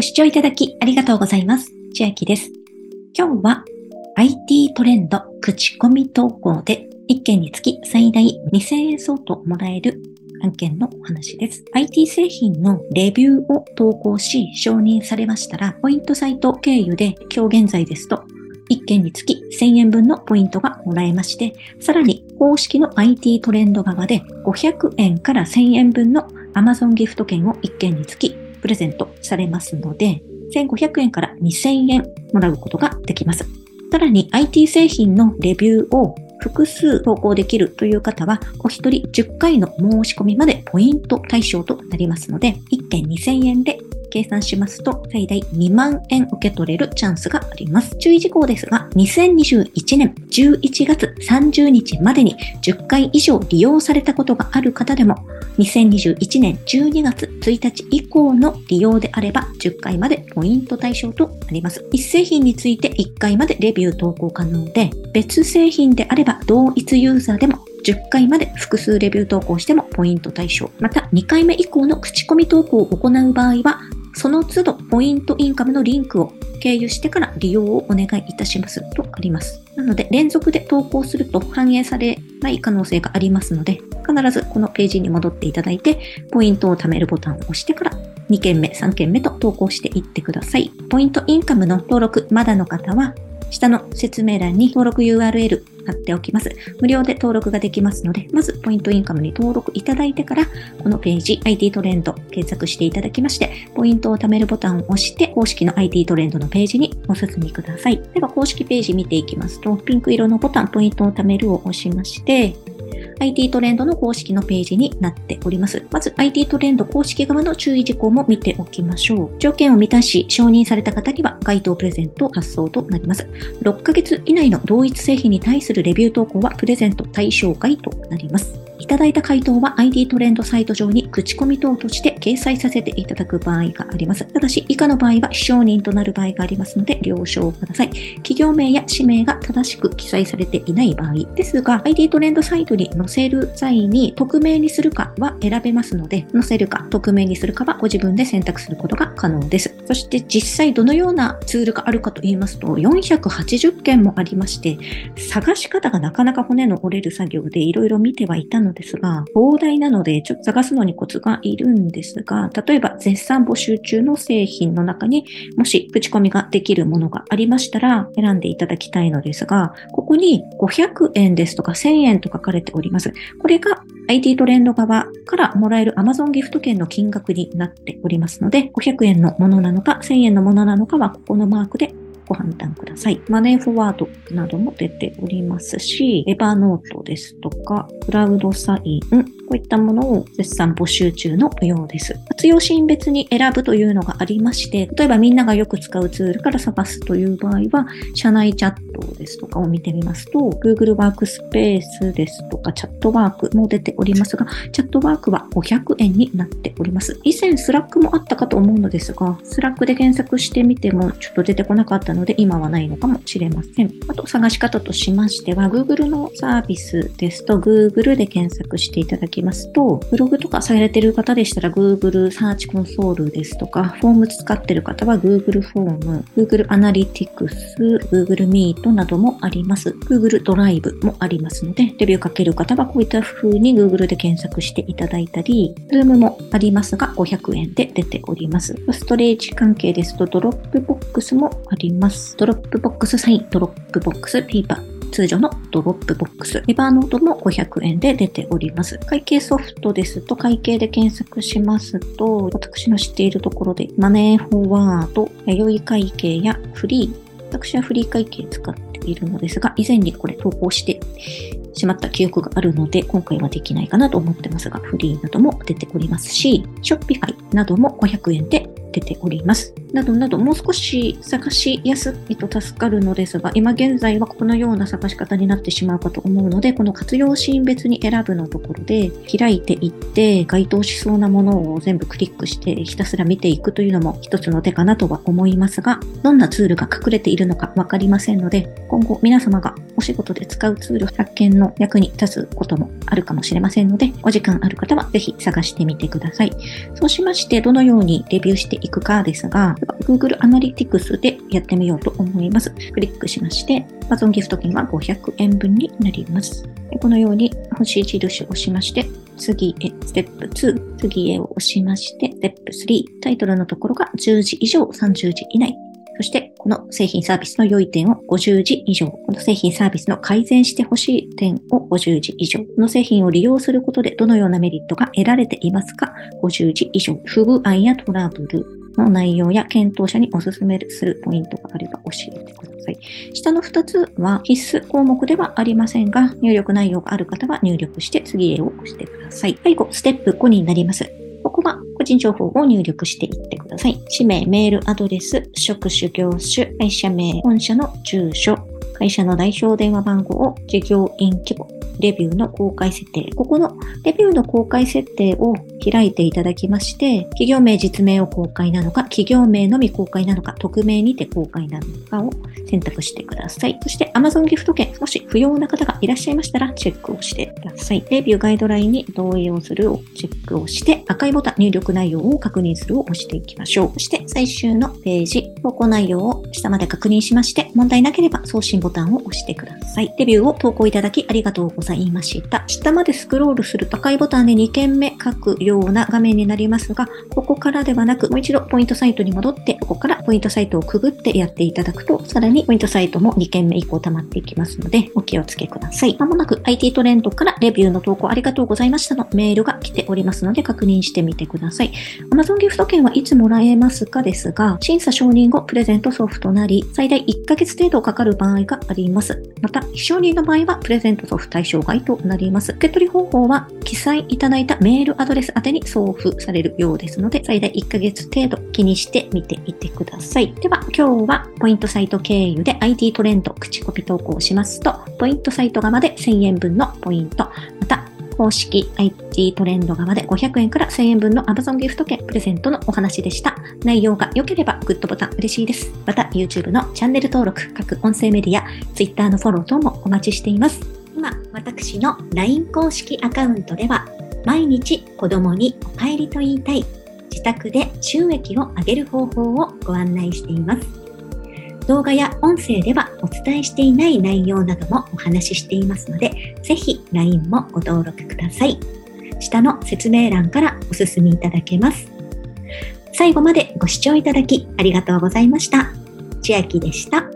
ご視聴いただきありがとうございます。千秋です。今日は IT トレンド口コミ投稿で1件につき最大2000円相当もらえる案件のお話です。IT 製品のレビューを投稿し承認されましたら、ポイントサイト経由で今日現在ですと1件につき1000円分のポイントがもらえまして、さらに公式の IT トレンド側で500円から1000円分の Amazon ギフト券を1件につきプレゼントされますので、1500円から2000円もらうことができます。さらに IT 製品のレビューを複数投稿できるという方は、お一人10回の申し込みまでポイント対象となりますので、1件2000円で計算しますと最大2万円受け取れるチャンスがあります。注意事項ですが、2021年11月30日までに10回以上利用されたことがある方でも、2021年12月1日以降の利用であれば10回までポイント対象となります。1製品について1回までレビュー投稿可能で、別製品であれば同一ユーザーでも10回まで複数レビュー投稿してもポイント対象。また2回目以降の口コミ投稿を行う場合は、その都度ポイントインカムのリンクを経由してから利用をお願いいたしますとあります。なので連続で投稿すると反映されない可能性がありますので、必ずこのページに戻っていただいて、ポイントを貯めるボタンを押してから2件目、3件目と投稿していってください。ポイントインカムの登録まだの方は、下の説明欄に登録 URL 貼っておきます。無料で登録ができますので、まずポイントインカムに登録いただいてから、このページ IT トレンド検索していただきまして、ポイントを貯めるボタンを押して、公式の IT トレンドのページにお進みください。では公式ページ見ていきますと、ピンク色のボタン、ポイントを貯めるを押しまして、IT トレンドの公式のページになっております。まず IT トレンド公式側の注意事項も見ておきましょう。条件を満たし承認された方には該当プレゼント発送となります。6ヶ月以内の同一製品に対するレビュー投稿はプレゼント対象外となります。いただいた回答は IT トレンドサイト上に口コミ等として掲載させていただく場合があります。ただし、以下の場合は非承認となる場合がありますので、了承ください。企業名や氏名が正しく記載されていない場合ですが、ID トレンドサイトに載せる際に匿名にするかは選べますので、載せるか匿名にするかはご自分で選択することが可能です。そして実際どのようなツールがあるかと言いますと、480件もありまして、探し方がなかなか骨の折れる作業でいろいろ見てはいたのですが、膨大なのでちょっと探すのにコツがいるんですですが、例えば絶賛募集中の製品の中にもし口コミができるものがありましたら選んでいただきたいのですが、ここに500円ですとか1000円と書かれております。これが IT トレンド側からもらえる Amazon ギフト券の金額になっておりますので、500円のものなのか1000円のものなのかはここのマークでご判断ください。マネーフォワードなども出ておりますし、エバーノートですとか、クラウドサイン、こういったものを絶賛募集中のようです。活用シーン別に選ぶというのがありまして、例えばみんながよく使うツールから探すという場合は、社内チャットですとかを見てみますと、Google ワークスペースですとか、チャットワークも出ておりますが、チャットワークは500円になっております。以前スラックもあったかと思うのですが、スラックで検索してみてもちょっと出てこなかったのので、今はないのかもしれません。あと探し方としましては、Google のサービスですと、Google で検索していただきますと、ブログとかされてる方でしたら Google サーチコンソールですとか、フォーム使ってる方は Google フォーム、Google アナリティクス、Google Meet などもあります。Google ドライブもありますので、レビューかける方はこういった風に Google で検索していただいたり、Zoom もありますが500円で出ております。ストレージ関係ですとドロップボックスもあります。ドロップボックスサイン、ドロップボックスペーパー。通常のドロップボックス。エバーノートも500円で出ております。会計ソフトですと、会計で検索しますと、私の知っているところで、マネーフォワード、弥生会計やフリー、私はフリー会計使っているのですが、以前にこれ投稿してしまった記憶があるので、今回はできないかなと思ってますが、フリーなども出ておりますし、ショッピファイなども500円で出ております。などなど、もう少し探しやすいと助かるのですが、今現在はこのような探し方になってしまうかと思うので、この活用シーン別に選ぶのところで、開いていって、該当しそうなものを全部クリックして、ひたすら見ていくというのも一つの手かなとは思いますが、どんなツールが隠れているのかわかりませんので、今後皆様がお仕事で使うツール発見の役に立つこともあるかもしれませんので、お時間ある方はぜひ探してみてください。そうしまして、どのようにレビューしていくかですが、Google Analytics でやってみようと思います。クリックしまして、Amazon ギフト券は500円分になります。このように星印を押しまして、次へ、ステップ2、次へを押しまして、ステップ3、タイトルのところが10時以上30時以内。そして、この製品サービスの良い点を50時以上、この製品サービスの改善してほしい点を50時以上、この製品を利用することでどのようなメリットが得られていますか？50時以上、不具合やトラブルの内容や検討者にお勧めするポイントがあれば教えてください。下の2つは必須項目ではありませんが、入力内容がある方は入力して次へを押してください。最後、ステップ5になります。ここは個人情報を入力していってください。氏名、メール、アドレス、職種、業種、会社名、本社の住所、会社の代表電話番号、事業員規模、レビューの公開設定。ここのレビューの公開設定を開いていただきまして、企業名、実名を公開なのか、企業名のみ公開なのか、匿名にて公開なのかを選択してください。そして Amazon ギフト券、もし不要な方がいらっしゃいましたらチェックをしてください。レビューガイドラインに同意をするをチェックをして、赤いボタン入力内容を確認するを押していきましょう。そして最終のページ、投稿内容を下まで確認しまして、問題なければ送信ボタンを押してください。レビューを投稿いただきありがとうございました。下までスクロールすると赤いボタンで2件目書くような画面になりますが、ここからではなく、もう一度ポイントサイトに戻って、ここからポイントサイトをくぐってやっていただくと、さらにポイントサイトも2件目以降溜まっていきますので、お気をつけください。まもなく IT トレンドからレビューの投稿ありがとうございましたのメールが来ておりますので確認してみてください。Amazon ギフト券はいつもらえますか？ですが、審査承認後プレゼント送付となり、最大1ヶ月程度かかる場合があります。また、非承認の場合はプレゼント送付対象外となります。受け取り方法は、記載いただいたメールアドレス宛てに送付されるようですので、最大1ヶ月程度気にしてみていてください。では、今日はポイントサイト経由で IT トレンド口コピ投稿しますと、ポイントサイト側で1000円分のポイント、また、公式 IT トレンド側で500円から1000円分の Amazon ギフト券プレゼントのお話でした。内容が良ければグッドボタン嬉しいです。また YouTube のチャンネル登録、各音声メディア、Twitter のフォロー等もお待ちしています。今、私の LINE 公式アカウントでは、毎日子供にお帰りと言いたい、自宅で収益を上げる方法をご案内しています。動画や音声ではお伝えしていない内容などもお話ししていますので、ぜひ LINE もご登録ください。下の説明欄からお進みいただけます。最後までご視聴いただきありがとうございました。千秋でした。